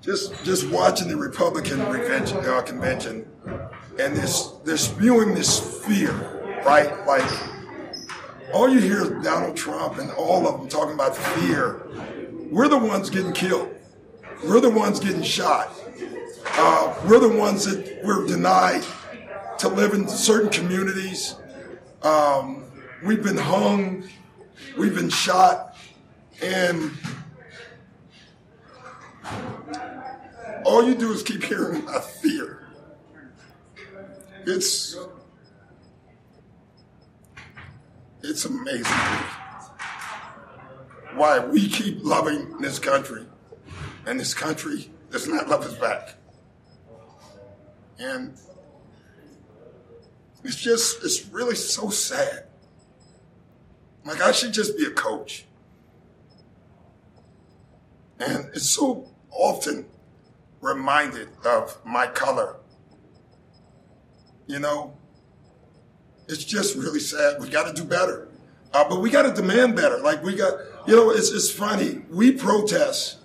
Just just watching the Republican convention, uh, convention and this they're spewing this fear, right? Like all you hear is Donald Trump and all of them talking about fear. We're the ones getting killed. We're the ones getting shot. Uh, we're the ones that we're denied to live in certain communities. Um, we've been hung. We've been shot. And all you do is keep hearing about fear. It's it's amazing why we keep loving this country, and this country does not love us back. And it's just it's really so sad. Like I should just be a coach. And it's so often reminded of my color. You know, it's just really sad. We got to do better. Uh, but we got to demand better. Like we got, you know, it's, it's funny. We protest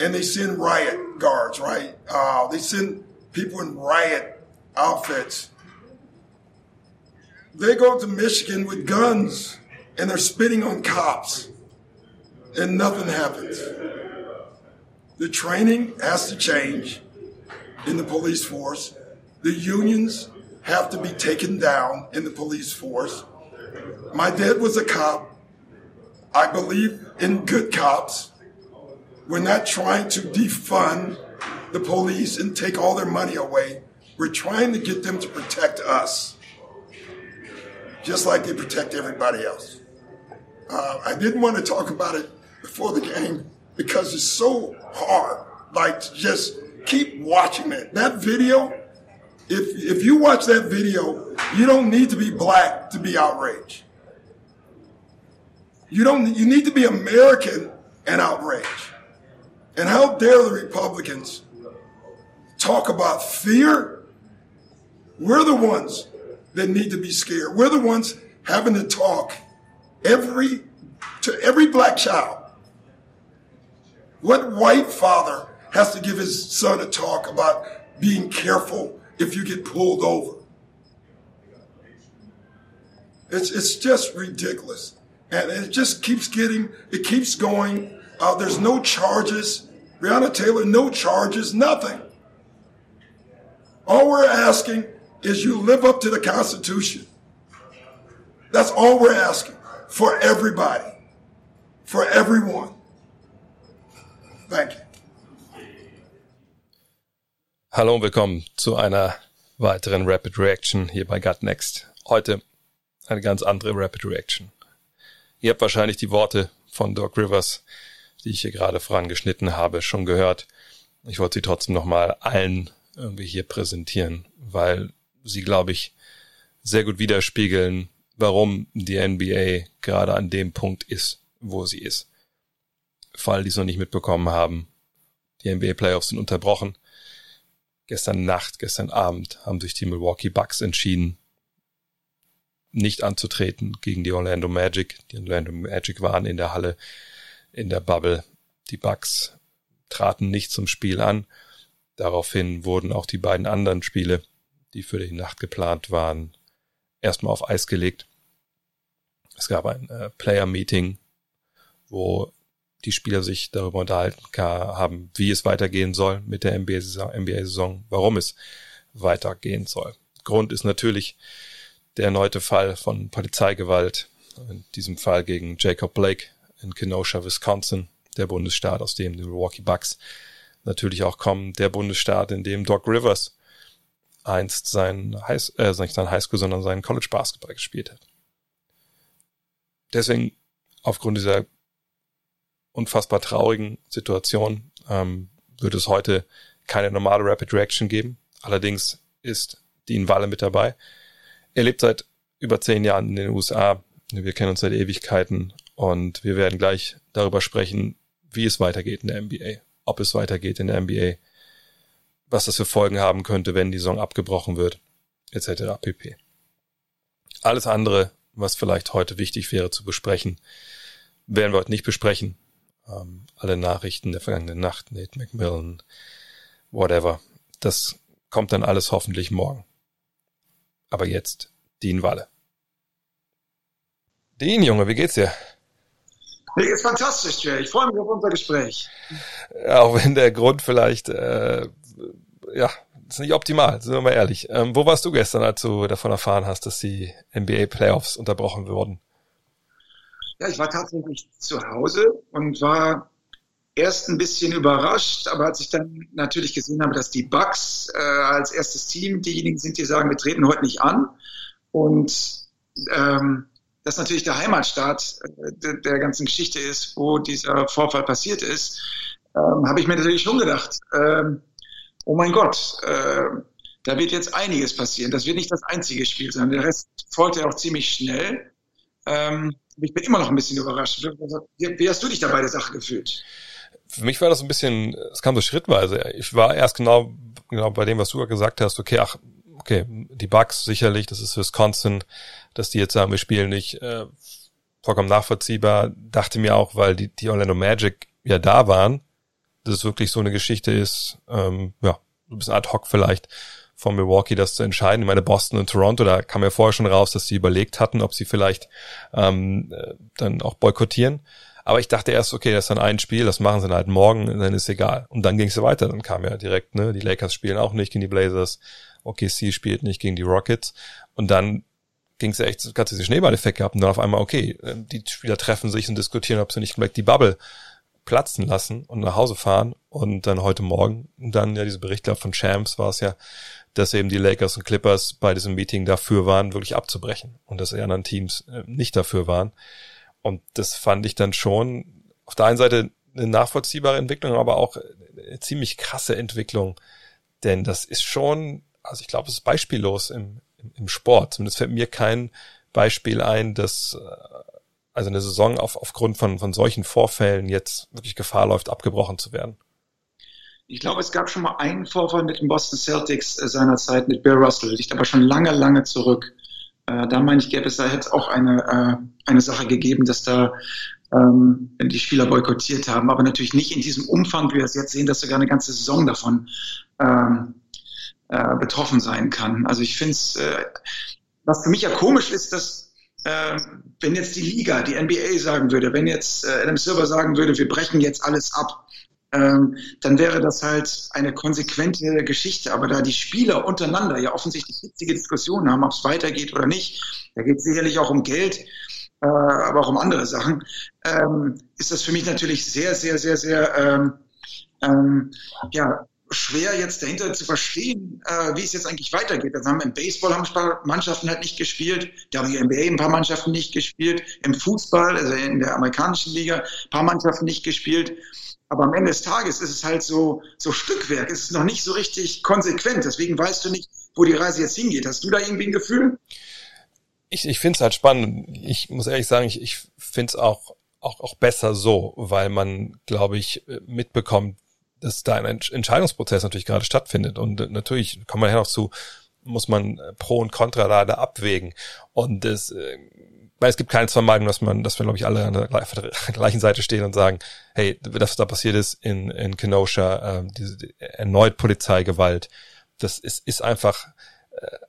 and they send riot guards, right? Uh, they send people in riot outfits. They go to Michigan with guns and they're spitting on cops and nothing happens. The training has to change in the police force. The unions have to be taken down in the police force. My dad was a cop. I believe in good cops. We're not trying to defund the police and take all their money away. We're trying to get them to protect us, just like they protect everybody else. Uh, I didn't want to talk about it before the game because it's so hard. Like, just keep watching it. That video, if, if you watch that video, you don't need to be black to be outraged. You don't, you need to be American and outraged. And how dare the Republicans talk about fear? We're the ones that need to be scared. We're the ones having to talk every, to every black child what white father has to give his son a talk about being careful if you get pulled over? It's, it's just ridiculous. And it just keeps getting, it keeps going. Uh, there's no charges. Breonna Taylor, no charges, nothing. All we're asking is you live up to the Constitution. That's all we're asking for everybody, for everyone. You. Hallo und willkommen zu einer weiteren Rapid Reaction hier bei Gut Next. Heute eine ganz andere Rapid Reaction. Ihr habt wahrscheinlich die Worte von Doc Rivers, die ich hier gerade vorangeschnitten habe, schon gehört. Ich wollte sie trotzdem nochmal allen irgendwie hier präsentieren, weil sie, glaube ich, sehr gut widerspiegeln, warum die NBA gerade an dem Punkt ist, wo sie ist. Fall, die es noch nicht mitbekommen haben. Die NBA Playoffs sind unterbrochen. Gestern Nacht, gestern Abend haben sich die Milwaukee Bucks entschieden, nicht anzutreten gegen die Orlando Magic. Die Orlando Magic waren in der Halle, in der Bubble. Die Bucks traten nicht zum Spiel an. Daraufhin wurden auch die beiden anderen Spiele, die für die Nacht geplant waren, erstmal auf Eis gelegt. Es gab ein äh, Player-Meeting, wo die Spieler sich darüber unterhalten haben, wie es weitergehen soll mit der NBA-Saison, warum es weitergehen soll. Grund ist natürlich der erneute Fall von Polizeigewalt, in diesem Fall gegen Jacob Blake in Kenosha, Wisconsin, der Bundesstaat, aus dem die Milwaukee Bucks natürlich auch kommen, der Bundesstaat, in dem Doc Rivers einst sein, High, äh, nicht sein Highschool, sondern seinen College Basketball gespielt hat. Deswegen, aufgrund dieser unfassbar traurigen Situation ähm, wird es heute keine normale Rapid Reaction geben. Allerdings ist Dean Walle mit dabei. Er lebt seit über zehn Jahren in den USA. Wir kennen uns seit Ewigkeiten und wir werden gleich darüber sprechen, wie es weitergeht in der NBA, ob es weitergeht in der NBA, was das für Folgen haben könnte, wenn die Saison abgebrochen wird, etc. pp. Alles andere, was vielleicht heute wichtig wäre zu besprechen, werden wir heute nicht besprechen. Ähm, alle Nachrichten der vergangenen Nacht, Nate McMillan, whatever. Das kommt dann alles hoffentlich morgen. Aber jetzt Dean Walle. Dean, Junge, wie geht's dir? Mir geht's fantastisch, Jay. Ich freue mich auf unser Gespräch. Auch wenn der Grund vielleicht, äh, ja, ist nicht optimal, sind wir mal ehrlich. Ähm, wo warst du gestern, als du davon erfahren hast, dass die NBA Playoffs unterbrochen wurden? Ja, ich war tatsächlich zu Hause und war erst ein bisschen überrascht, aber als ich dann natürlich gesehen habe, dass die Bucks äh, als erstes Team diejenigen sind, die sagen, wir treten heute nicht an und ähm, das natürlich der Heimatstaat äh, der, der, ganzen Geschichte ist, wo dieser Vorfall passiert ist, ähm, habe ich mir natürlich schon gedacht, ähm, oh mein Gott, äh, da wird jetzt einiges passieren. Das wird nicht das einzige Spiel sein. Der Rest folgte auch ziemlich schnell. Ähm, ich bin immer noch ein bisschen überrascht. Wie, wie hast du dich da bei der Sache gefühlt? für mich war das ein bisschen, es kam so schrittweise. Ich war erst genau, genau bei dem, was du gesagt hast, okay, ach, okay, die Bugs sicherlich, das ist Wisconsin, dass die jetzt sagen, wir spielen nicht, äh, vollkommen nachvollziehbar. Dachte mir auch, weil die, die Orlando Magic ja da waren, dass es wirklich so eine Geschichte ist, ähm, ja, ein bisschen ad hoc vielleicht von Milwaukee das zu entscheiden. Ich meine, Boston und Toronto, da kam ja vorher schon raus, dass sie überlegt hatten, ob sie vielleicht ähm, äh, dann auch boykottieren. Aber ich dachte erst, okay, das ist dann ein Spiel, das machen sie dann halt morgen, dann ist egal. Und dann ging es weiter. Dann kam ja direkt, ne, die Lakers spielen auch nicht gegen die Blazers, OKC spielt nicht gegen die Rockets. Und dann ging es echt, ganz diese Schneeballeffekt gehabt und dann auf einmal, okay, äh, die Spieler treffen sich und diskutieren, ob sie nicht gleich die Bubble platzen lassen und nach Hause fahren. Und dann heute Morgen, dann ja diese Berichte von Champs war es ja, dass eben die Lakers und Clippers bei diesem Meeting dafür waren, wirklich abzubrechen und dass die anderen Teams äh, nicht dafür waren. Und das fand ich dann schon auf der einen Seite eine nachvollziehbare Entwicklung, aber auch eine ziemlich krasse Entwicklung. Denn das ist schon, also ich glaube, es ist beispiellos im, im, Sport. Zumindest fällt mir kein Beispiel ein, dass äh, also eine Saison auf, aufgrund von, von solchen Vorfällen jetzt wirklich Gefahr läuft, abgebrochen zu werden. Ich glaube, es gab schon mal einen Vorfall mit den Boston Celtics äh, seinerzeit mit Bill Russell, liegt aber schon lange, lange zurück. Äh, da meine ich, gäbe es da jetzt auch eine, äh, eine Sache gegeben, dass da ähm, die Spieler boykottiert haben, aber natürlich nicht in diesem Umfang, wie wir es jetzt sehen, dass sogar eine ganze Saison davon ähm, äh, betroffen sein kann. Also ich finde es, äh, was für mich ja komisch ist, dass äh, wenn jetzt die Liga, die NBA sagen würde, wenn jetzt äh, Adam Silver sagen würde, wir brechen jetzt alles ab, ähm, dann wäre das halt eine konsequente Geschichte. Aber da die Spieler untereinander ja offensichtlich hitzige Diskussionen haben, ob es weitergeht oder nicht, da geht es sicherlich auch um Geld, äh, aber auch um andere Sachen, ähm, ist das für mich natürlich sehr, sehr, sehr, sehr ähm, ähm, ja, schwer jetzt dahinter zu verstehen, äh, wie es jetzt eigentlich weitergeht. Also haben im Baseball haben paar Mannschaften halt nicht gespielt, WNBA ein paar Mannschaften nicht gespielt, im Fußball, also in der amerikanischen Liga, ein paar Mannschaften nicht gespielt. Aber am Ende des Tages ist es halt so, so Stückwerk, es ist noch nicht so richtig konsequent. Deswegen weißt du nicht, wo die Reise jetzt hingeht. Hast du da irgendwie ein Gefühl? Ich, ich finde es halt spannend. Ich muss ehrlich sagen, ich, ich finde es auch, auch, auch besser so, weil man, glaube ich, mitbekommt, dass da ein Entscheidungsprozess natürlich gerade stattfindet. Und natürlich kommen wir ja noch zu, muss man Pro und Contra da abwägen. Und äh, weil es gibt keine Vermeidung, dass man, dass wir, glaube ich, alle an der gleichen Seite stehen und sagen, hey, das, was da passiert ist in, in Kenosha, äh, diese die, erneut Polizeigewalt, das ist, ist einfach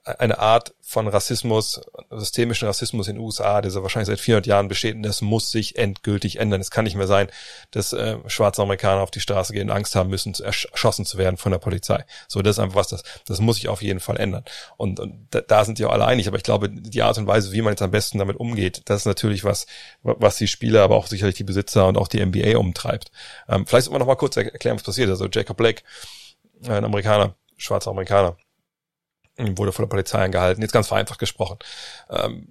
eine Art von Rassismus, systemischen Rassismus in den USA, der so wahrscheinlich seit 400 Jahren besteht und das muss sich endgültig ändern. Es kann nicht mehr sein, dass äh, schwarze Amerikaner auf die Straße gehen und Angst haben müssen, erschossen zu werden von der Polizei. So, das ist einfach was, das, das muss sich auf jeden Fall ändern. Und, und da, da sind die auch alle einig, aber ich glaube, die Art und Weise, wie man jetzt am besten damit umgeht, das ist natürlich was, was die Spieler, aber auch sicherlich die Besitzer und auch die NBA umtreibt. Ähm, vielleicht sollte man noch kurz erklären, was passiert. Also Jacob Blake, ein Amerikaner, schwarzer Amerikaner, wurde von der Polizei angehalten, jetzt ganz vereinfacht gesprochen, ähm,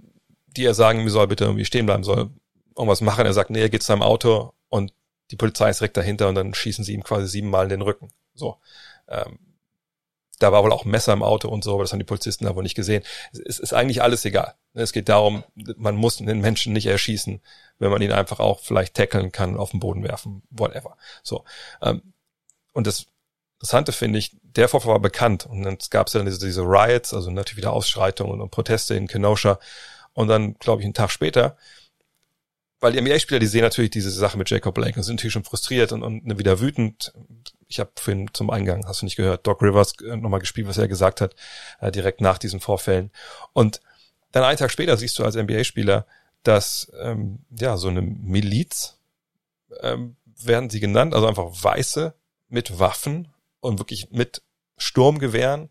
die er sagen, mir soll bitte irgendwie stehen bleiben, soll irgendwas machen. Er sagt, nee, er geht zu seinem Auto und die Polizei ist direkt dahinter und dann schießen sie ihm quasi siebenmal in den Rücken. So. Ähm, da war wohl auch ein Messer im Auto und so, aber das haben die Polizisten da wohl nicht gesehen. Es ist eigentlich alles egal. Es geht darum, man muss den Menschen nicht erschießen, wenn man ihn einfach auch vielleicht tackeln kann, auf den Boden werfen, whatever. So. Ähm, und das Interessante finde ich, der Vorfall war bekannt und dann gab es ja diese, diese Riots, also natürlich wieder Ausschreitungen und Proteste in Kenosha und dann, glaube ich, einen Tag später weil die NBA-Spieler, die sehen natürlich diese Sache mit Jacob Blake und sind natürlich schon frustriert und, und wieder wütend. Ich habe vorhin zum Eingang, hast du nicht gehört, Doc Rivers äh, nochmal gespielt, was er gesagt hat, äh, direkt nach diesen Vorfällen. Und dann einen Tag später siehst du als NBA-Spieler, dass ähm, ja so eine Miliz ähm, werden sie genannt, also einfach Weiße mit Waffen und wirklich mit Sturmgewehren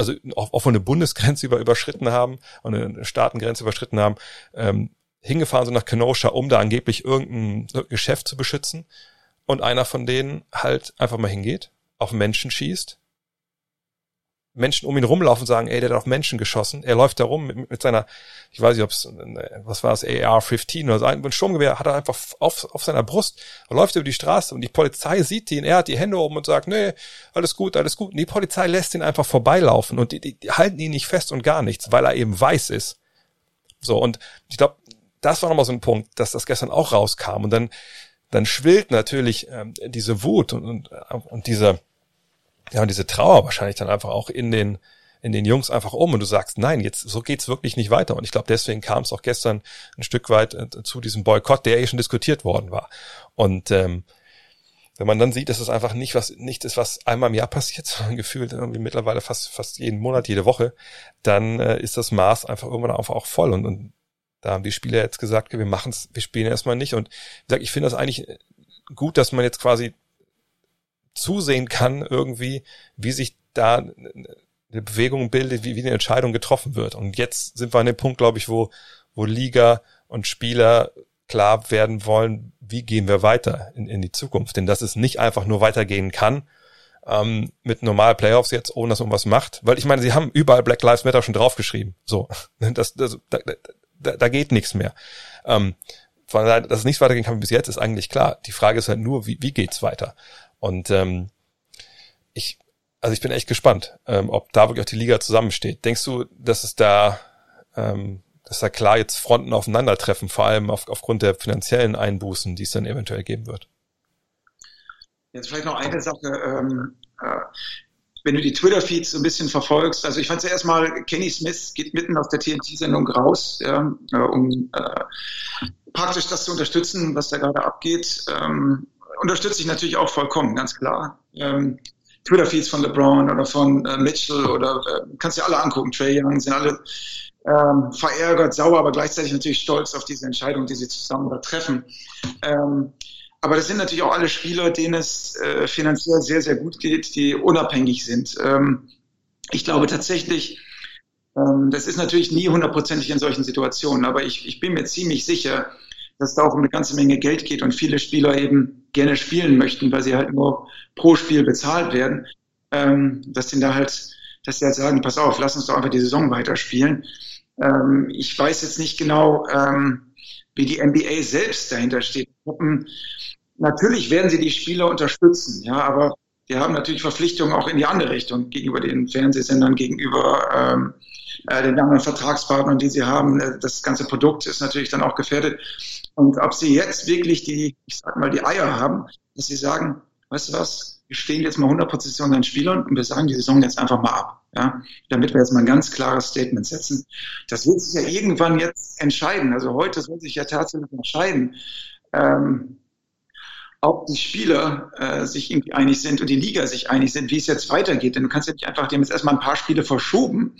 also auch, von eine Bundesgrenze über, überschritten haben und eine Staatengrenze überschritten haben, ähm, hingefahren sind nach Kenosha, um da angeblich irgendein Geschäft zu beschützen. Und einer von denen halt einfach mal hingeht, auf Menschen schießt, Menschen um ihn rumlaufen und sagen, ey, der hat auf Menschen geschossen. Er läuft da rum mit, mit seiner, ich weiß nicht, ob es, was war es, AR-15 oder so, ein Sturmgewehr hat er einfach auf, auf seiner Brust, er läuft über die Straße und die Polizei sieht ihn, er hat die Hände oben und sagt, nee, alles gut, alles gut. Und die Polizei lässt ihn einfach vorbeilaufen und die, die, die halten ihn nicht fest und gar nichts, weil er eben weiß ist. So, und ich glaube, das war nochmal so ein Punkt, dass das gestern auch rauskam und dann, dann schwillt natürlich ähm, diese Wut und, und, und diese, ja, und diese Trauer wahrscheinlich dann einfach auch in den, in den Jungs einfach um und du sagst, nein, jetzt so geht's wirklich nicht weiter. Und ich glaube, deswegen kam es auch gestern ein Stück weit äh, zu diesem Boykott, der eh schon diskutiert worden war. Und ähm, wenn man dann sieht, dass es einfach nicht was nicht ist, was einmal im Jahr passiert, sondern gefühlt irgendwie mittlerweile fast fast jeden Monat, jede Woche, dann äh, ist das Maß einfach irgendwann einfach auch voll. Und, und da haben die Spieler jetzt gesagt, wir machen es, wir spielen erstmal nicht. Und ich sag, ich finde das eigentlich gut, dass man jetzt quasi zusehen kann, irgendwie, wie sich da eine Bewegung bildet, wie, wie eine Entscheidung getroffen wird. Und jetzt sind wir an dem Punkt, glaube ich, wo, wo Liga und Spieler klar werden wollen, wie gehen wir weiter in, in die Zukunft. Denn dass es nicht einfach nur weitergehen kann, ähm, mit normalen Playoffs jetzt, ohne dass man was macht. Weil ich meine, sie haben überall Black Lives Matter schon draufgeschrieben. So, das, das, da, da, da geht nichts mehr. Ähm, von daher, dass es nichts weitergehen kann wie bis jetzt, ist eigentlich klar. Die Frage ist halt nur, wie, wie geht's weiter? Und ähm, ich, also ich bin echt gespannt, ähm, ob da wirklich auch die Liga zusammensteht. Denkst du, dass es da, ähm, dass da klar jetzt Fronten aufeinandertreffen, vor allem auf, aufgrund der finanziellen Einbußen, die es dann eventuell geben wird? Jetzt vielleicht noch eine Sache. Ähm, äh, wenn du die Twitter-Feeds so ein bisschen verfolgst, also ich fand zuerst mal, Kenny Smith geht mitten aus der TNT-Sendung raus, ja, äh, um äh, praktisch das zu unterstützen, was da gerade abgeht. Ähm, unterstütze ich natürlich auch vollkommen, ganz klar. Ähm, Twitter-Feeds von LeBron oder von äh, Mitchell oder äh, kannst dir alle angucken, Trey Young, sind alle ähm, verärgert, sauer, aber gleichzeitig natürlich stolz auf diese Entscheidung, die sie zusammen da treffen. Ähm, aber das sind natürlich auch alle Spieler, denen es äh, finanziell sehr, sehr gut geht, die unabhängig sind. Ähm, ich glaube tatsächlich, ähm, das ist natürlich nie hundertprozentig in solchen Situationen, aber ich, ich bin mir ziemlich sicher, dass da auch um eine ganze Menge Geld geht und viele Spieler eben gerne spielen möchten, weil sie halt nur pro Spiel bezahlt werden, ähm, dass sie da halt, dass sie halt sagen, pass auf, lass uns doch einfach die Saison weiterspielen. Ähm, ich weiß jetzt nicht genau, ähm, wie die NBA selbst dahinter steht. Natürlich werden sie die Spieler unterstützen, ja, aber die haben natürlich Verpflichtungen auch in die andere Richtung gegenüber den Fernsehsendern, gegenüber ähm, äh, den anderen Vertragspartnern, die sie haben. Äh, das ganze Produkt ist natürlich dann auch gefährdet. Und ob sie jetzt wirklich die, ich sag mal, die Eier haben, dass sie sagen, weißt du was, wir stehen jetzt mal 100 Positionen an Spielern und wir sagen die Saison jetzt einfach mal ab. Ja, damit wir jetzt mal ein ganz klares Statement setzen. Das wird sich ja irgendwann jetzt entscheiden. Also heute soll sich ja tatsächlich entscheiden, ähm, ob die Spieler äh, sich irgendwie einig sind und die Liga sich einig sind, wie es jetzt weitergeht. Denn du kannst ja nicht einfach, die haben jetzt erstmal ein paar Spiele verschoben.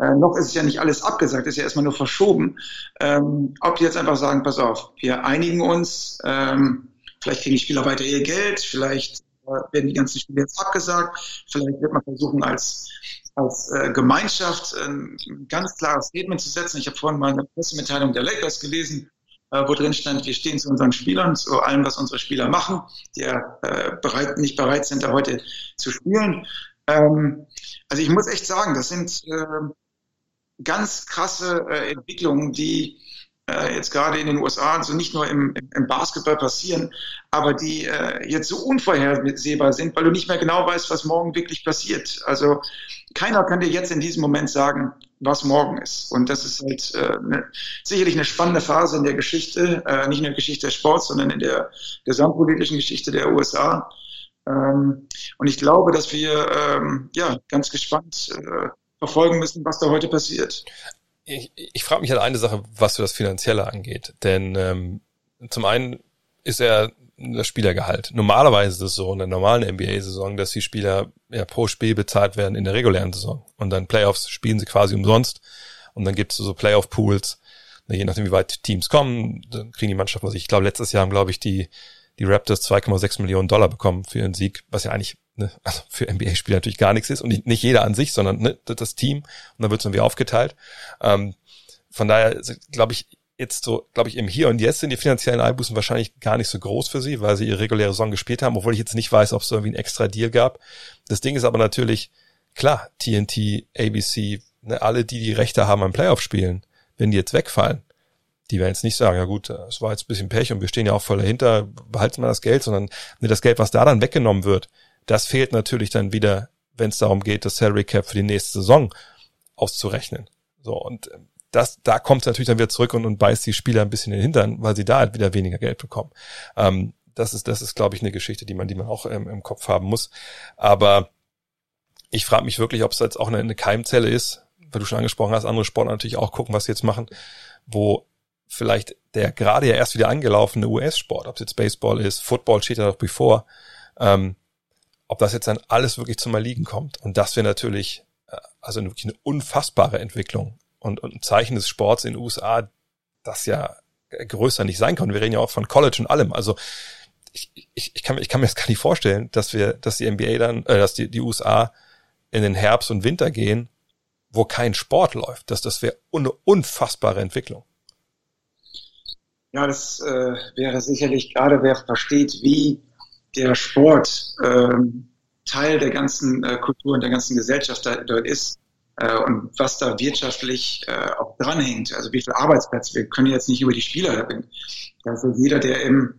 Äh, noch ist es ja nicht alles abgesagt, ist ja erstmal nur verschoben. Ähm, ob die jetzt einfach sagen, pass auf, wir einigen uns, ähm, vielleicht kriegen die Spieler weiter ihr Geld, vielleicht äh, werden die ganzen Spiele jetzt abgesagt, vielleicht wird man versuchen, als als äh, Gemeinschaft ein ganz klares Statement zu setzen. Ich habe vorhin mal eine Pressemitteilung der Lakers gelesen, äh, wo drin stand, wir stehen zu unseren Spielern, zu allem, was unsere Spieler machen, die ja äh, bereit, nicht bereit sind, da heute zu spielen. Ähm, also ich muss echt sagen, das sind äh, ganz krasse äh, Entwicklungen, die äh, jetzt gerade in den USA, also nicht nur im, im Basketball passieren, aber die äh, jetzt so unvorhersehbar sind, weil du nicht mehr genau weißt, was morgen wirklich passiert. Also keiner kann dir jetzt in diesem Moment sagen, was morgen ist. Und das ist halt äh, ne, sicherlich eine spannende Phase in der Geschichte, äh, nicht nur in der Geschichte des Sports, sondern in der gesamtpolitischen Geschichte der USA. Ähm, und ich glaube, dass wir ähm, ja ganz gespannt äh, verfolgen müssen, was da heute passiert. Ich, ich frage mich halt eine Sache, was für das Finanzielle angeht. Denn ähm, zum einen ist er das Spielergehalt. Normalerweise ist es so in der normalen NBA-Saison, dass die Spieler ja pro Spiel bezahlt werden in der regulären Saison. Und dann Playoffs spielen sie quasi umsonst. Und dann gibt es so Playoff-Pools. Je nachdem, wie weit Teams kommen, dann kriegen die Mannschaften, was ich glaube, letztes Jahr haben, glaube ich, die, die Raptors 2,6 Millionen Dollar bekommen für ihren Sieg, was ja eigentlich ne, also für NBA-Spieler natürlich gar nichts ist und nicht, jeder an sich, sondern ne, das Team und dann wird es irgendwie aufgeteilt. Ähm, von daher glaube ich, jetzt so, glaube ich, im Hier und Jetzt sind die finanziellen Einbußen wahrscheinlich gar nicht so groß für sie, weil sie ihre reguläre Saison gespielt haben, obwohl ich jetzt nicht weiß, ob es irgendwie ein extra Deal gab. Das Ding ist aber natürlich, klar, TNT, ABC, ne, alle, die die Rechte haben am Playoff-Spielen, wenn die jetzt wegfallen, die werden jetzt nicht sagen, ja gut, es war jetzt ein bisschen Pech und wir stehen ja auch voll dahinter, behalten mal das Geld, sondern ne, das Geld, was da dann weggenommen wird, das fehlt natürlich dann wieder, wenn es darum geht, das Salary Cap für die nächste Saison auszurechnen. So, und ähm, das, da kommt es natürlich dann wieder zurück und, und beißt die Spieler ein bisschen in den Hintern, weil sie da halt wieder weniger Geld bekommen. Ähm, das ist, das ist, glaube ich, eine Geschichte, die man, die man auch ähm, im Kopf haben muss. Aber ich frage mich wirklich, ob es jetzt auch eine, eine Keimzelle ist, weil du schon angesprochen hast, andere Sportler natürlich auch gucken, was sie jetzt machen, wo vielleicht der gerade ja erst wieder angelaufene US-Sport, ob es jetzt Baseball ist, Football steht ja noch bevor, ähm, ob das jetzt dann alles wirklich zum Erliegen kommt. Und das wäre natürlich äh, also wirklich eine unfassbare Entwicklung und, und ein Zeichen des Sports in den USA, das ja größer nicht sein kann. Wir reden ja auch von College und allem. Also ich, ich, ich, kann, ich kann mir das gar nicht vorstellen, dass wir, dass die NBA dann, äh, dass die, die USA in den Herbst und Winter gehen, wo kein Sport läuft. Das, das wäre eine unfassbare Entwicklung. Ja, das äh, wäre sicherlich gerade, wer versteht, wie der Sport äh, Teil der ganzen äh, Kultur und der ganzen Gesellschaft da, dort ist, äh, und was da wirtschaftlich äh, auch dranhängt. Also wie viele Arbeitsplätze. Wir können jetzt nicht über die Spieler reden. Also jeder, der im,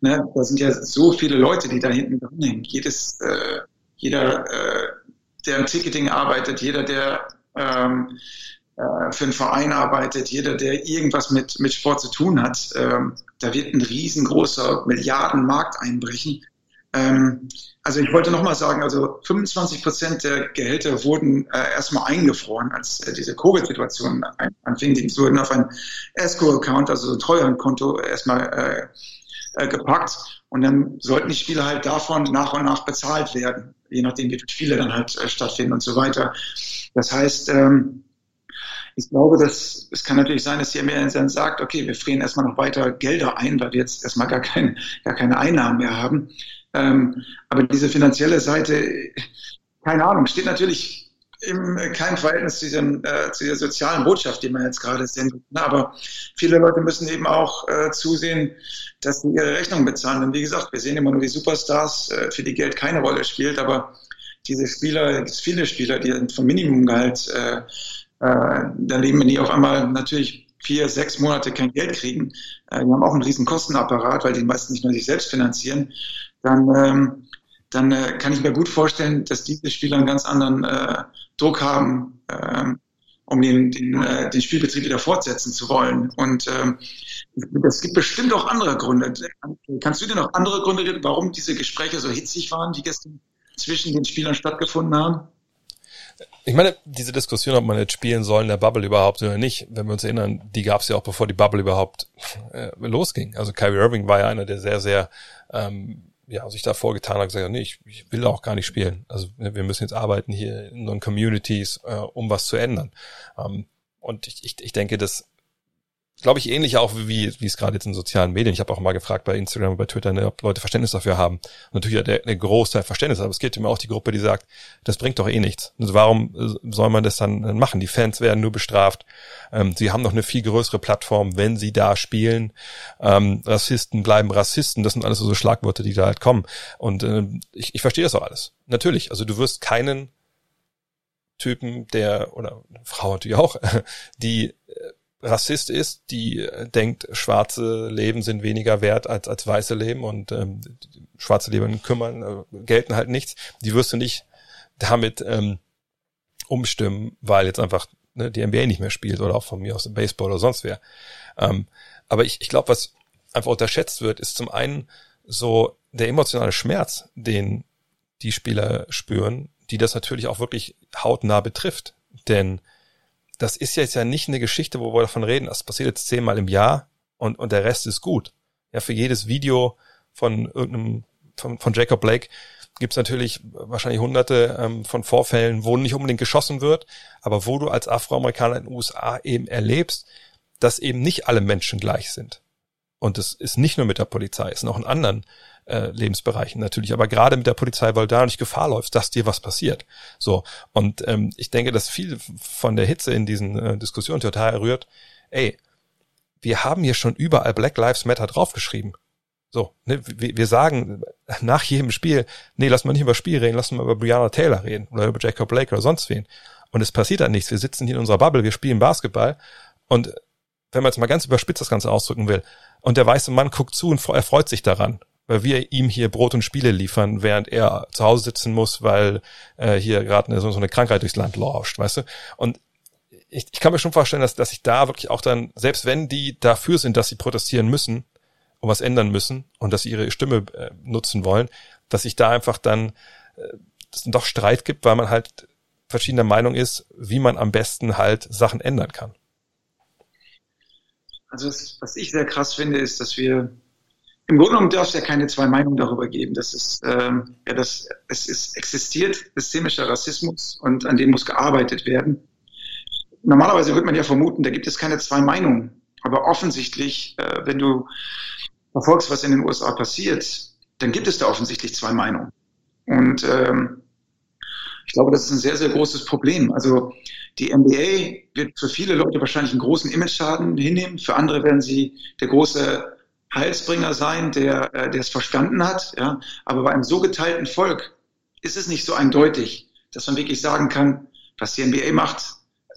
ne, da sind ja so viele Leute, die da hinten dranhängen. Jedes, äh, jeder, äh, der im Ticketing arbeitet, jeder, der ähm, äh, für einen Verein arbeitet, jeder, der irgendwas mit, mit Sport zu tun hat, ähm, da wird ein riesengroßer Milliardenmarkt einbrechen. Ähm, also ich wollte nochmal sagen, also 25 Prozent der Gehälter wurden äh, erstmal eingefroren, als äh, diese Covid-Situation anfing. Die wurden auf ein Escrow-Account, also so ein Treuhandkonto, erstmal äh, äh, gepackt. Und dann sollten die Spiele halt davon nach und nach bezahlt werden, je nachdem, wie viele Spiele dann halt äh, stattfinden und so weiter. Das heißt, ähm, ich glaube, dass es kann natürlich sein, dass die MR dann sagt, okay, wir frieren erstmal noch weiter Gelder ein, weil wir jetzt erstmal gar, kein, gar keine Einnahmen mehr haben. Ähm, aber diese finanzielle Seite, keine Ahnung, steht natürlich im äh, kein Verhältnis zu, diesem, äh, zu dieser sozialen Botschaft, die man jetzt gerade sendet. Aber viele Leute müssen eben auch äh, zusehen, dass sie ihre Rechnungen bezahlen. Denn wie gesagt, wir sehen immer nur die Superstars, äh, für die Geld keine Rolle spielt, aber diese Spieler, es viele Spieler, die vom Minimumgehalt äh, äh, dann leben, die auf einmal natürlich vier, sechs Monate kein Geld kriegen. Äh, die haben auch einen riesen Kostenapparat, weil die meisten nicht nur sich selbst finanzieren dann, ähm, dann äh, kann ich mir gut vorstellen, dass diese Spieler einen ganz anderen äh, Druck haben, äh, um den, den, äh, den Spielbetrieb wieder fortsetzen zu wollen. Und ähm, es gibt bestimmt auch andere Gründe. Kannst du dir noch andere Gründe reden, warum diese Gespräche so hitzig waren, die gestern zwischen den Spielern stattgefunden haben? Ich meine, diese Diskussion, ob man jetzt spielen soll in der Bubble überhaupt oder nicht, wenn wir uns erinnern, die gab es ja auch bevor die Bubble überhaupt äh, losging. Also Kyrie Irving war ja einer, der sehr, sehr ähm, ja, sich da vorgetan hat, gesagt, nee, ich, ich will auch gar nicht spielen. Also wir müssen jetzt arbeiten hier in unseren Communities, äh, um was zu ändern. Ähm, und ich, ich, ich denke, dass glaube ich, ähnlich auch wie, wie es gerade jetzt in sozialen Medien. Ich habe auch mal gefragt bei Instagram und bei Twitter, ne, ob Leute Verständnis dafür haben. Und natürlich hat der, der Großteil Verständnis, aber es gibt immer auch die Gruppe, die sagt, das bringt doch eh nichts. Also warum äh, soll man das dann machen? Die Fans werden nur bestraft. Ähm, sie haben noch eine viel größere Plattform, wenn sie da spielen. Ähm, Rassisten bleiben Rassisten. Das sind alles so Schlagworte, die da halt kommen. Und äh, ich, ich verstehe das auch alles. Natürlich. Also du wirst keinen Typen, der, oder Frau natürlich auch, die äh, Rassist ist, die äh, denkt, schwarze Leben sind weniger wert als, als weiße Leben und ähm, schwarze Leben kümmern, äh, gelten halt nichts, die wirst du nicht damit ähm, umstimmen, weil jetzt einfach ne, die NBA nicht mehr spielt oder auch von mir aus im Baseball oder sonst wer. Ähm, aber ich, ich glaube, was einfach unterschätzt wird, ist zum einen so der emotionale Schmerz, den die Spieler spüren, die das natürlich auch wirklich hautnah betrifft. Denn das ist jetzt ja nicht eine Geschichte, wo wir davon reden, das passiert jetzt zehnmal im Jahr und, und der Rest ist gut. Ja, für jedes Video von irgendeinem, von, von Jacob Blake gibt es natürlich wahrscheinlich hunderte ähm, von Vorfällen, wo nicht unbedingt geschossen wird, aber wo du als Afroamerikaner in den USA eben erlebst, dass eben nicht alle Menschen gleich sind. Und es ist nicht nur mit der Polizei, es ist auch in anderen äh, Lebensbereichen natürlich, aber gerade mit der Polizei, weil da nicht Gefahr läuft, dass dir was passiert. So und ähm, ich denke, dass viel von der Hitze in diesen äh, Diskussionen total rührt. Ey, wir haben hier schon überall Black Lives Matter draufgeschrieben. So, ne, wir, wir sagen nach jedem Spiel, nee, lass mal nicht über Spiel reden, lass mal über Brianna Taylor reden oder über Jacob Blake oder sonst wen. Und es passiert dann nichts. Wir sitzen hier in unserer Bubble, wir spielen Basketball und wenn man jetzt mal ganz überspitzt das Ganze ausdrücken will, und der weiße Mann guckt zu und er freut sich daran, weil wir ihm hier Brot und Spiele liefern, während er zu Hause sitzen muss, weil äh, hier gerade so, so eine Krankheit durchs Land lauscht, weißt du? Und ich, ich kann mir schon vorstellen, dass, dass ich da wirklich auch dann, selbst wenn die dafür sind, dass sie protestieren müssen und was ändern müssen und dass sie ihre Stimme äh, nutzen wollen, dass sich da einfach dann äh, es doch Streit gibt, weil man halt verschiedener Meinung ist, wie man am besten halt Sachen ändern kann. Also was, was ich sehr krass finde, ist, dass wir im Grunde genommen darf es ja keine zwei Meinungen darüber geben. Das ist, ähm, ja, das, es ist, existiert systemischer Rassismus und an dem muss gearbeitet werden. Normalerweise würde man ja vermuten, da gibt es keine zwei Meinungen. Aber offensichtlich, äh, wenn du verfolgst, was in den USA passiert, dann gibt es da offensichtlich zwei Meinungen. Und ähm, ich glaube, das ist ein sehr, sehr großes Problem. Also die NBA wird für viele Leute wahrscheinlich einen großen Image-Schaden hinnehmen. Für andere werden sie der große Heilsbringer sein, der, äh, der es verstanden hat. Ja? Aber bei einem so geteilten Volk ist es nicht so eindeutig, dass man wirklich sagen kann, was die NBA macht,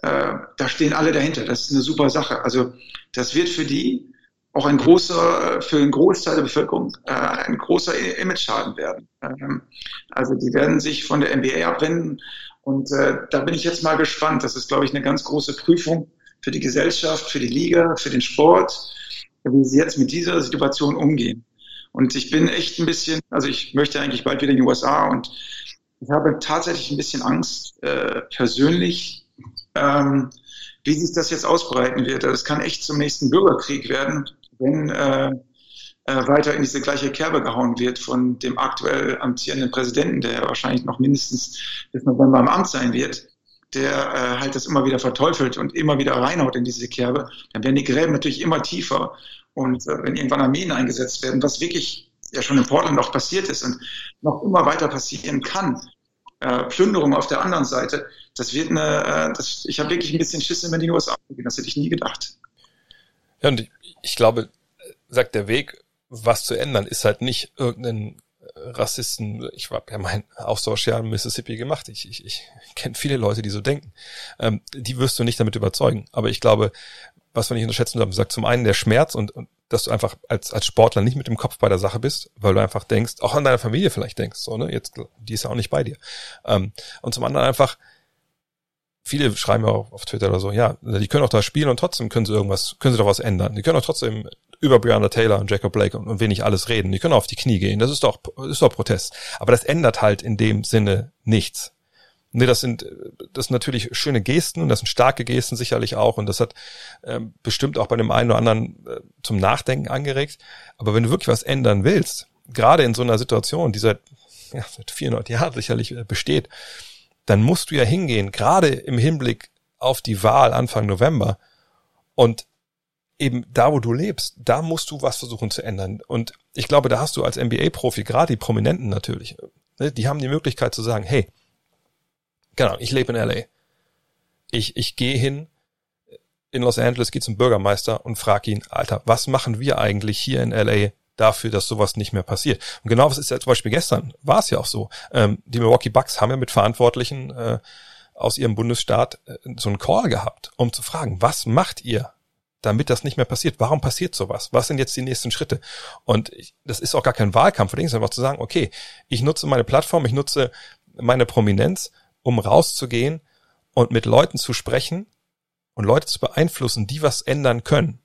äh, da stehen alle dahinter. Das ist eine super Sache. Also das wird für die auch ein großer, für einen Großteil der Bevölkerung äh, ein großer Image-Schaden werden. Ähm, also die werden sich von der NBA abwenden und äh, da bin ich jetzt mal gespannt. Das ist, glaube ich, eine ganz große Prüfung für die Gesellschaft, für die Liga, für den Sport, wie sie jetzt mit dieser Situation umgehen. Und ich bin echt ein bisschen, also ich möchte eigentlich bald wieder in die USA und ich habe tatsächlich ein bisschen Angst, äh, persönlich, ähm, wie sich das jetzt ausbreiten wird. Das kann echt zum nächsten Bürgerkrieg werden, wenn äh, äh, weiter in diese gleiche Kerbe gehauen wird von dem aktuell amtierenden Präsidenten, der wahrscheinlich noch mindestens bis November im Amt sein wird, der äh, halt das immer wieder verteufelt und immer wieder reinhaut in diese Kerbe, dann werden die Gräben natürlich immer tiefer. Und äh, wenn irgendwann Armeen eingesetzt werden, was wirklich ja schon in Portland auch passiert ist und noch immer weiter passieren kann, äh, Plünderung auf der anderen Seite, das wird eine, äh, das, ich habe wirklich ein bisschen Schiss, wenn die USA gehen, das hätte ich nie gedacht. Ja, und ich glaube, sagt der Weg, was zu ändern, ist halt nicht irgendeinen Rassisten, ich habe ja mein Austauschjahr in Mississippi gemacht, ich, ich, ich kenne viele Leute, die so denken. Ähm, die wirst du nicht damit überzeugen. Aber ich glaube, was wir nicht unterschätzen haben, sagt zum einen der Schmerz und, und dass du einfach als, als Sportler nicht mit dem Kopf bei der Sache bist, weil du einfach denkst, auch an deiner Familie vielleicht denkst, so, ne, jetzt, die ist ja auch nicht bei dir. Ähm, und zum anderen einfach, viele schreiben ja auch auf Twitter oder so, ja, die können auch da spielen und trotzdem können sie irgendwas, können sie doch was ändern. Die können auch trotzdem über Breonna Taylor und Jacob Blake und, und wenig alles reden. Die können auf die Knie gehen. Das ist doch, ist doch Protest. Aber das ändert halt in dem Sinne nichts. Nee, das sind, das sind natürlich schöne Gesten und das sind starke Gesten sicherlich auch und das hat ähm, bestimmt auch bei dem einen oder anderen äh, zum Nachdenken angeregt. Aber wenn du wirklich was ändern willst, gerade in so einer Situation, die seit, ja, seit 400 Jahren sicherlich äh, besteht, dann musst du ja hingehen, gerade im Hinblick auf die Wahl Anfang November und eben da, wo du lebst, da musst du was versuchen zu ändern. Und ich glaube, da hast du als NBA-Profi, gerade die Prominenten natürlich, ne, die haben die Möglichkeit zu sagen, hey, genau, ich lebe in LA. Ich, ich gehe hin in Los Angeles, gehe zum Bürgermeister und frage ihn, Alter, was machen wir eigentlich hier in LA dafür, dass sowas nicht mehr passiert? Und genau was ist ja zum Beispiel gestern, war es ja auch so. Ähm, die Milwaukee Bucks haben ja mit Verantwortlichen äh, aus ihrem Bundesstaat äh, so einen Call gehabt, um zu fragen, was macht ihr damit das nicht mehr passiert. Warum passiert sowas? Was sind jetzt die nächsten Schritte? Und ich, das ist auch gar kein Wahlkampf, sondern einfach zu sagen, okay, ich nutze meine Plattform, ich nutze meine Prominenz, um rauszugehen und mit Leuten zu sprechen und Leute zu beeinflussen, die was ändern können.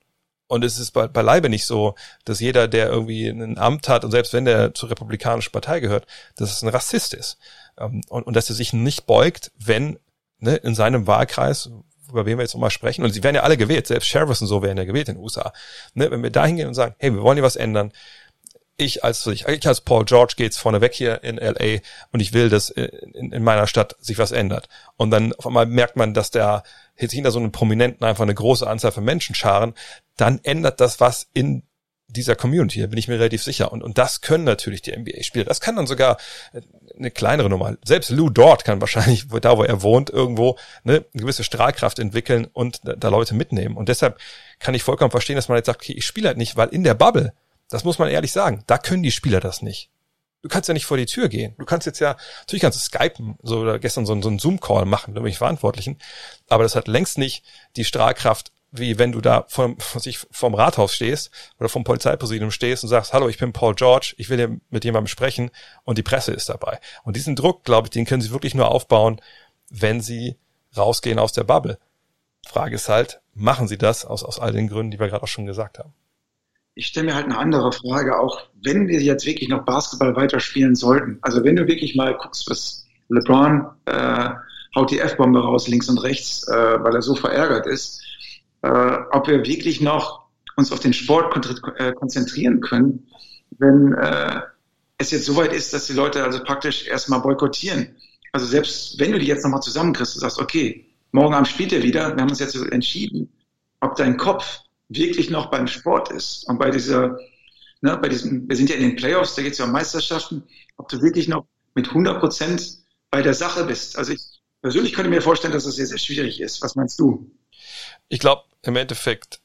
Und es ist beileibe nicht so, dass jeder, der irgendwie ein Amt hat und selbst wenn der zur republikanischen Partei gehört, dass es ein Rassist ist. Ähm, und, und dass er sich nicht beugt, wenn ne, in seinem Wahlkreis, über wen wir jetzt nochmal sprechen, und sie werden ja alle gewählt, selbst Sheriffs und so werden ja gewählt in den USA. Ne, wenn wir da hingehen und sagen, hey, wir wollen hier was ändern, ich als ich, ich als Paul George jetzt vorneweg hier in LA und ich will, dass in, in meiner Stadt sich was ändert. Und dann auf einmal merkt man, dass der hinter so einem Prominenten einfach eine große Anzahl von Menschen scharen, dann ändert das was in dieser Community, da bin ich mir relativ sicher. Und, und das können natürlich die NBA-Spieler. Das kann dann sogar eine kleinere Nummer. Selbst Lou Dort kann wahrscheinlich, da wo er wohnt, irgendwo ne, eine gewisse Strahlkraft entwickeln und da, da Leute mitnehmen. Und deshalb kann ich vollkommen verstehen, dass man jetzt sagt, okay, ich spiele halt nicht, weil in der Bubble das muss man ehrlich sagen. Da können die Spieler das nicht. Du kannst ja nicht vor die Tür gehen. Du kannst jetzt ja, natürlich kannst du skypen, so oder gestern so, so einen Zoom-Call machen, mit mich Verantwortlichen. Aber das hat längst nicht die Strahlkraft, wie wenn du da vom, was ich, vom Rathaus stehst oder vom Polizeipräsidium stehst und sagst, hallo, ich bin Paul George, ich will mit jemandem sprechen und die Presse ist dabei. Und diesen Druck, glaube ich, den können sie wirklich nur aufbauen, wenn sie rausgehen aus der Bubble. Frage ist halt, machen sie das aus, aus all den Gründen, die wir gerade auch schon gesagt haben? Ich stelle mir halt eine andere Frage, auch wenn wir jetzt wirklich noch Basketball weiterspielen sollten. Also wenn du wirklich mal guckst, was LeBron äh, haut die F-Bombe raus links und rechts, äh, weil er so verärgert ist, äh, ob wir wirklich noch uns auf den Sport äh, konzentrieren können, wenn äh, es jetzt so weit ist, dass die Leute also praktisch erstmal boykottieren. Also selbst wenn du die jetzt nochmal zusammenkriegst und sagst, okay, morgen Abend spielt er wieder, wir haben uns jetzt entschieden, ob dein Kopf wirklich noch beim Sport ist und bei dieser, ne, bei diesem, wir sind ja in den Playoffs, da geht es ja um Meisterschaften, ob du wirklich noch mit 100 Prozent bei der Sache bist. Also ich persönlich könnte mir vorstellen, dass das sehr, sehr schwierig ist. Was meinst du? Ich glaube, im Endeffekt,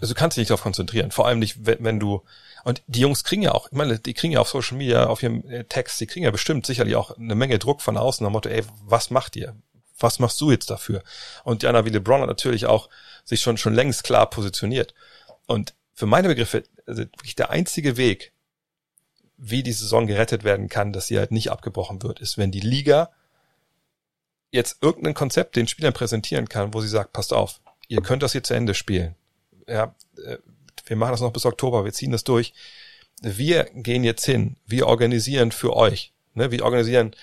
also du kannst dich nicht darauf konzentrieren. Vor allem nicht, wenn, wenn du, und die Jungs kriegen ja auch, ich meine, die kriegen ja auf Social Media, auf ihrem äh, Text, die kriegen ja bestimmt sicherlich auch eine Menge Druck von außen, am Motto, ey, was macht ihr? Was machst du jetzt dafür? Und Diana wie LeBron hat natürlich auch sich schon, schon längst klar positioniert. Und für meine Begriffe, also wirklich der einzige Weg, wie die Saison gerettet werden kann, dass sie halt nicht abgebrochen wird, ist, wenn die Liga jetzt irgendein Konzept den Spielern präsentieren kann, wo sie sagt, passt auf, ihr könnt das hier zu Ende spielen. Ja, äh, wir machen das noch bis Oktober, wir ziehen das durch. Wir gehen jetzt hin, wir organisieren für euch, ne, wir organisieren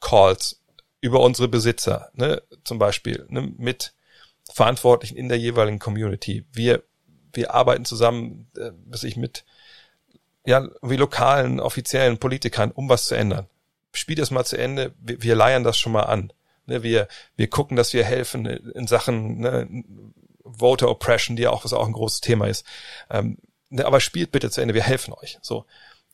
Calls über unsere Besitzer, ne, zum Beispiel, ne, mit Verantwortlichen in der jeweiligen Community. Wir, wir arbeiten zusammen, äh, was ich mit, ja, wie lokalen, offiziellen Politikern, um was zu ändern. Spielt es mal zu Ende, wir, wir leiern das schon mal an. Ne, wir, wir gucken, dass wir helfen in Sachen ne, Voter Oppression, die ja auch, was auch ein großes Thema ist. Ähm, ne, aber spielt bitte zu Ende, wir helfen euch. So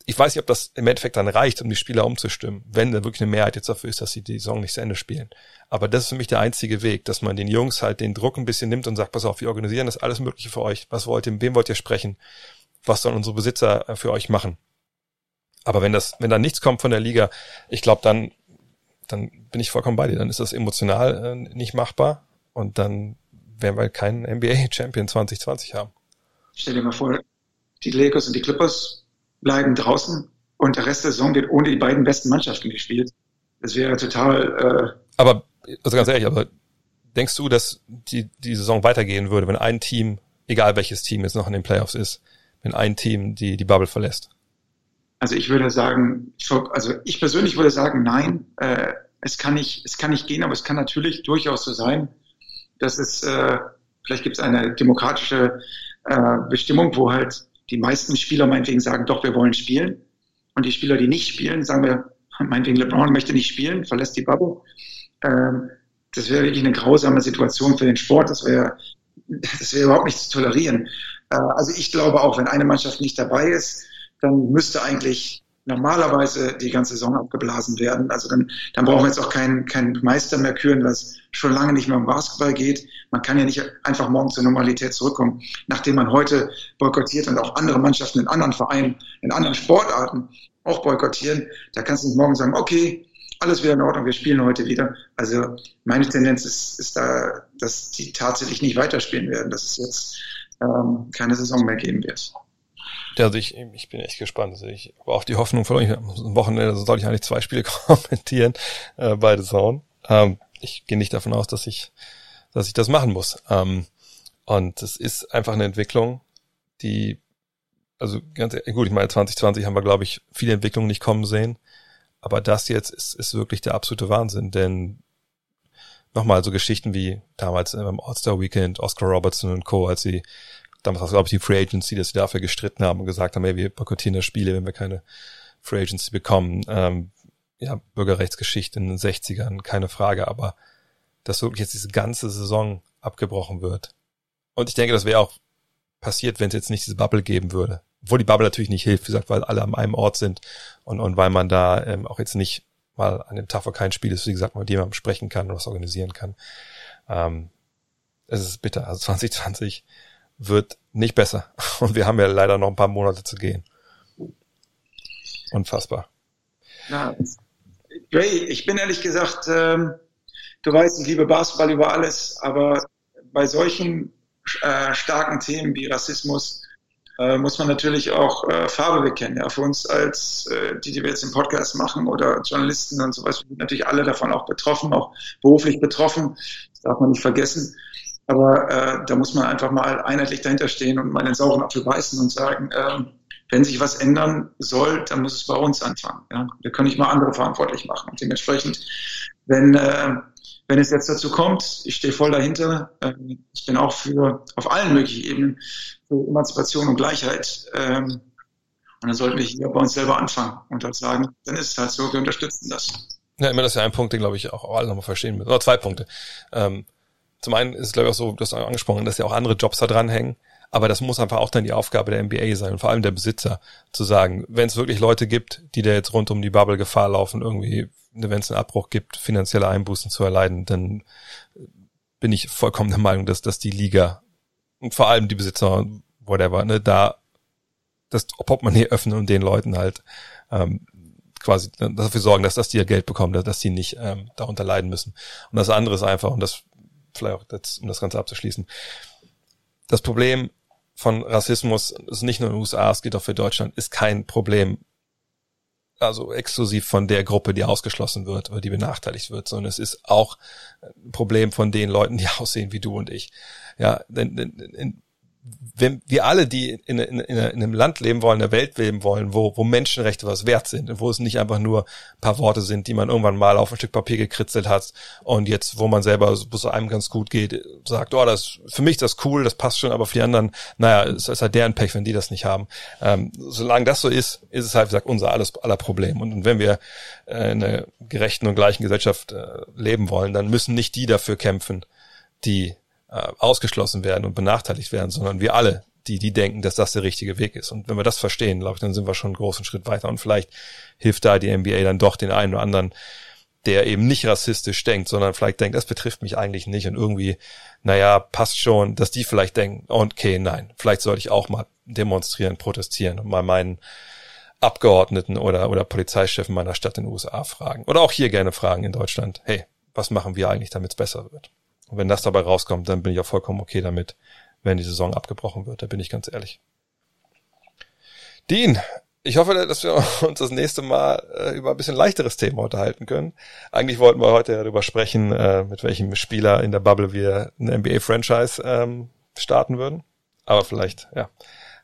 ich weiß nicht, ob das im Endeffekt dann reicht, um die Spieler umzustimmen, wenn da wirklich eine Mehrheit jetzt dafür ist, dass sie die Saison nicht zu Ende spielen. Aber das ist für mich der einzige Weg, dass man den Jungs halt den Druck ein bisschen nimmt und sagt, pass auf, wir organisieren das alles Mögliche für euch. Was wollt ihr, wem wollt ihr sprechen? Was sollen unsere Besitzer äh, für euch machen? Aber wenn das, wenn da nichts kommt von der Liga, ich glaube, dann, dann bin ich vollkommen bei dir. Dann ist das emotional äh, nicht machbar und dann werden wir keinen NBA Champion 2020 haben. Stell dir mal vor, die Lakers und die Clippers bleiben draußen und der Rest der Saison wird ohne die beiden besten Mannschaften gespielt. Das wäre total. Äh aber also ganz ehrlich, aber denkst du, dass die die Saison weitergehen würde, wenn ein Team, egal welches Team jetzt noch in den Playoffs ist, wenn ein Team die die Bubble verlässt? Also ich würde sagen, also ich persönlich würde sagen, nein, äh, es kann nicht, es kann nicht gehen, aber es kann natürlich durchaus so sein, dass es äh, vielleicht gibt es eine demokratische äh, Bestimmung, wo halt die meisten Spieler meinetwegen sagen, doch, wir wollen spielen. Und die Spieler, die nicht spielen, sagen wir, meinetwegen LeBron möchte nicht spielen, verlässt die Bubble. Ähm, das wäre wirklich eine grausame Situation für den Sport. Das wäre, das wäre überhaupt nicht zu tolerieren. Äh, also ich glaube auch, wenn eine Mannschaft nicht dabei ist, dann müsste eigentlich normalerweise die ganze Saison abgeblasen werden. Also dann, dann brauchen wir jetzt auch keinen keinen Meister mehr küren, was schon lange nicht mehr um Basketball geht. Man kann ja nicht einfach morgen zur Normalität zurückkommen, nachdem man heute boykottiert und auch andere Mannschaften in anderen Vereinen, in anderen Sportarten auch boykottieren. Da kannst du nicht morgen sagen, okay, alles wieder in Ordnung, wir spielen heute wieder. Also meine Tendenz ist, ist da, dass die tatsächlich nicht weiterspielen werden, dass es jetzt ähm, keine Saison mehr geben wird. Ja, also ich, ich bin echt gespannt. Also ich habe auch die Hoffnung verloren. Am Wochenende soll ich eigentlich zwei Spiele kommentieren, äh, beide Zone. Ähm, ich gehe nicht davon aus, dass ich, dass ich das machen muss. Ähm, und es ist einfach eine Entwicklung, die, also ganz gut, ich meine, 2020 haben wir, glaube ich, viele Entwicklungen nicht kommen sehen. Aber das jetzt ist, ist wirklich der absolute Wahnsinn, denn nochmal so Geschichten wie damals beim All-Star Weekend, Oscar Robertson und Co., als sie damals auch, glaube ich, die Free Agency, dass sie dafür gestritten haben und gesagt haben, ey, wir boykottieren das Spiele, wenn wir keine Free Agency bekommen. Ähm, ja, Bürgerrechtsgeschichte in den 60ern, keine Frage, aber dass wirklich jetzt diese ganze Saison abgebrochen wird. Und ich denke, das wäre auch passiert, wenn es jetzt nicht diese Bubble geben würde. Obwohl die Bubble natürlich nicht hilft, wie gesagt, weil alle an einem Ort sind und, und weil man da ähm, auch jetzt nicht mal an dem Tag, wo kein Spiel ist, wie gesagt, mal mit jemandem sprechen kann und was organisieren kann. Ähm, es ist bitter. Also 2020 wird nicht besser. Und wir haben ja leider noch ein paar Monate zu gehen. Unfassbar. Ja, Ray, ich bin ehrlich gesagt, ähm, du weißt, ich liebe Basketball über alles, aber bei solchen äh, starken Themen wie Rassismus äh, muss man natürlich auch äh, Farbe bekennen. Ja, für uns als äh, die, die wir jetzt im Podcast machen oder Journalisten und sowas, sind natürlich alle davon auch betroffen, auch beruflich betroffen. Das darf man nicht vergessen. Aber äh, da muss man einfach mal einheitlich dahinter stehen und mal den sauren Apfel beißen und sagen, äh, wenn sich was ändern soll, dann muss es bei uns anfangen. Ja? Wir können nicht mal andere verantwortlich machen. Und dementsprechend, wenn, äh, wenn es jetzt dazu kommt, ich stehe voll dahinter, äh, ich bin auch für auf allen möglichen Ebenen für Emanzipation und Gleichheit. Ähm, und dann sollten wir hier bei uns selber anfangen und halt sagen, dann ist es halt so, wir unterstützen das. Ja, immer das ist ja ein Punkt, den glaube ich auch alle nochmal verstehen müssen. Oder zwei Punkte. Ähm, zum einen ist es glaube ich auch so, du hast angesprochen, dass ja auch andere Jobs da dranhängen. Aber das muss einfach auch dann die Aufgabe der NBA sein und vor allem der Besitzer zu sagen, wenn es wirklich Leute gibt, die da jetzt rund um die Bubble Gefahr laufen, irgendwie, wenn es einen Abbruch gibt, finanzielle Einbußen zu erleiden, dann bin ich vollkommen der Meinung, dass, dass die Liga und vor allem die Besitzer, whatever, ne, da das Portemonnaie öffnen und den Leuten halt ähm, quasi dafür sorgen, dass das die ja Geld bekommen, dass die nicht ähm, darunter leiden müssen. Und das andere ist einfach, und das vielleicht auch, um das Ganze abzuschließen, das Problem von Rassismus ist nicht nur in den USA, es geht auch für Deutschland, ist kein Problem, also exklusiv von der Gruppe, die ausgeschlossen wird oder die benachteiligt wird, sondern es ist auch ein Problem von den Leuten, die aussehen wie du und ich. Ja, denn, denn, wenn wir alle, die in, in, in, einem Land leben wollen, in der Welt leben wollen, wo, wo Menschenrechte was wert sind und wo es nicht einfach nur ein paar Worte sind, die man irgendwann mal auf ein Stück Papier gekritzelt hat und jetzt, wo man selber, wo es einem ganz gut geht, sagt, oh, das für mich das cool, das passt schon, aber für die anderen, naja, es ist halt deren Pech, wenn die das nicht haben. Ähm, solange das so ist, ist es halt, wie gesagt, unser alles aller Problem. Und, und wenn wir äh, in einer gerechten und gleichen Gesellschaft äh, leben wollen, dann müssen nicht die dafür kämpfen, die äh, ausgeschlossen werden und benachteiligt werden, sondern wir alle, die, die denken, dass das der richtige Weg ist. Und wenn wir das verstehen, glaube ich, dann sind wir schon einen großen Schritt weiter. Und vielleicht hilft da die NBA dann doch den einen oder anderen, der eben nicht rassistisch denkt, sondern vielleicht denkt, das betrifft mich eigentlich nicht und irgendwie, naja, passt schon, dass die vielleicht denken, okay, nein, vielleicht sollte ich auch mal demonstrieren, protestieren und mal meinen Abgeordneten oder, oder Polizeichef in meiner Stadt in den USA fragen. Oder auch hier gerne fragen in Deutschland, hey, was machen wir eigentlich, damit es besser wird? Und wenn das dabei rauskommt, dann bin ich auch vollkommen okay damit, wenn die Saison abgebrochen wird. Da bin ich ganz ehrlich. Dean, ich hoffe, dass wir uns das nächste Mal äh, über ein bisschen leichteres Thema unterhalten können. Eigentlich wollten wir heute darüber sprechen, äh, mit welchem Spieler in der Bubble wir eine NBA-Franchise ähm, starten würden. Aber vielleicht, ja,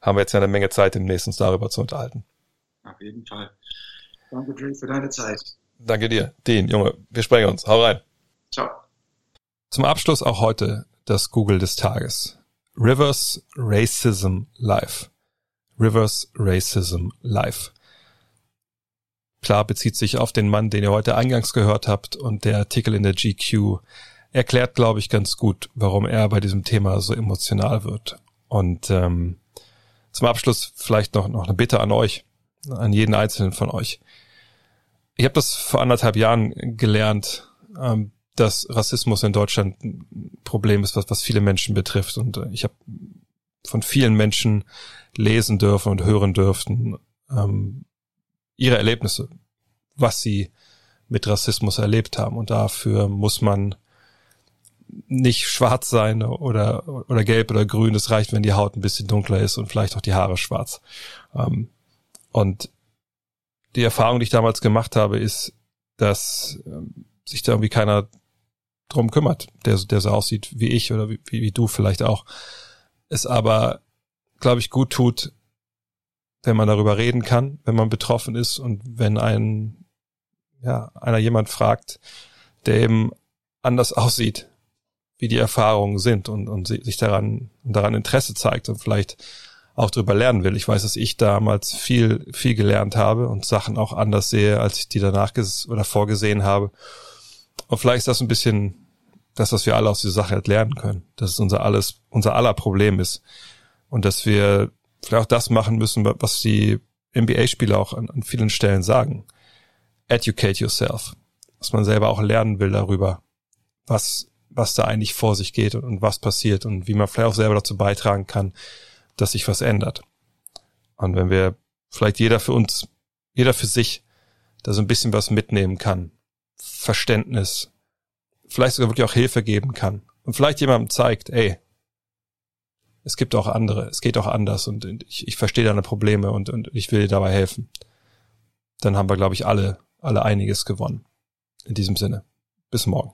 haben wir jetzt ja eine Menge Zeit, demnächst uns darüber zu unterhalten. Auf jeden Fall. Danke, Dre, für deine Zeit. Danke dir. Dean, Junge, wir sprechen uns. Hau rein. Ciao. Zum Abschluss auch heute das Google des Tages. Rivers Racism Live. Rivers Racism Live. Klar bezieht sich auf den Mann, den ihr heute eingangs gehört habt und der Artikel in der GQ erklärt, glaube ich, ganz gut, warum er bei diesem Thema so emotional wird. Und ähm, zum Abschluss vielleicht noch, noch eine Bitte an euch, an jeden einzelnen von euch. Ich habe das vor anderthalb Jahren gelernt, ähm, dass Rassismus in Deutschland ein Problem ist, was, was viele Menschen betrifft. Und äh, ich habe von vielen Menschen lesen dürfen und hören dürften ähm, ihre Erlebnisse, was sie mit Rassismus erlebt haben. Und dafür muss man nicht schwarz sein oder, oder gelb oder grün. Es reicht, wenn die Haut ein bisschen dunkler ist und vielleicht auch die Haare schwarz. Ähm, und die Erfahrung, die ich damals gemacht habe, ist, dass ähm, sich da irgendwie keiner drum kümmert, der, der so aussieht wie ich oder wie, wie du vielleicht auch. Es aber, glaube ich, gut tut, wenn man darüber reden kann, wenn man betroffen ist und wenn ein, ja, einer jemand fragt, der eben anders aussieht, wie die Erfahrungen sind und, und sich daran, daran Interesse zeigt und vielleicht auch drüber lernen will. Ich weiß, dass ich damals viel, viel gelernt habe und Sachen auch anders sehe, als ich die danach oder vorgesehen habe. Und vielleicht ist das ein bisschen das, was wir alle aus dieser Sache halt lernen können. Dass es unser alles, unser aller Problem ist. Und dass wir vielleicht auch das machen müssen, was die NBA-Spieler auch an, an vielen Stellen sagen. Educate yourself. Dass man selber auch lernen will darüber, was, was da eigentlich vor sich geht und, und was passiert und wie man vielleicht auch selber dazu beitragen kann, dass sich was ändert. Und wenn wir vielleicht jeder für uns, jeder für sich da so ein bisschen was mitnehmen kann, Verständnis, vielleicht sogar wirklich auch Hilfe geben kann und vielleicht jemandem zeigt, ey, es gibt auch andere, es geht auch anders und ich, ich verstehe deine Probleme und, und ich will dir dabei helfen. Dann haben wir, glaube ich, alle, alle einiges gewonnen. In diesem Sinne. Bis morgen.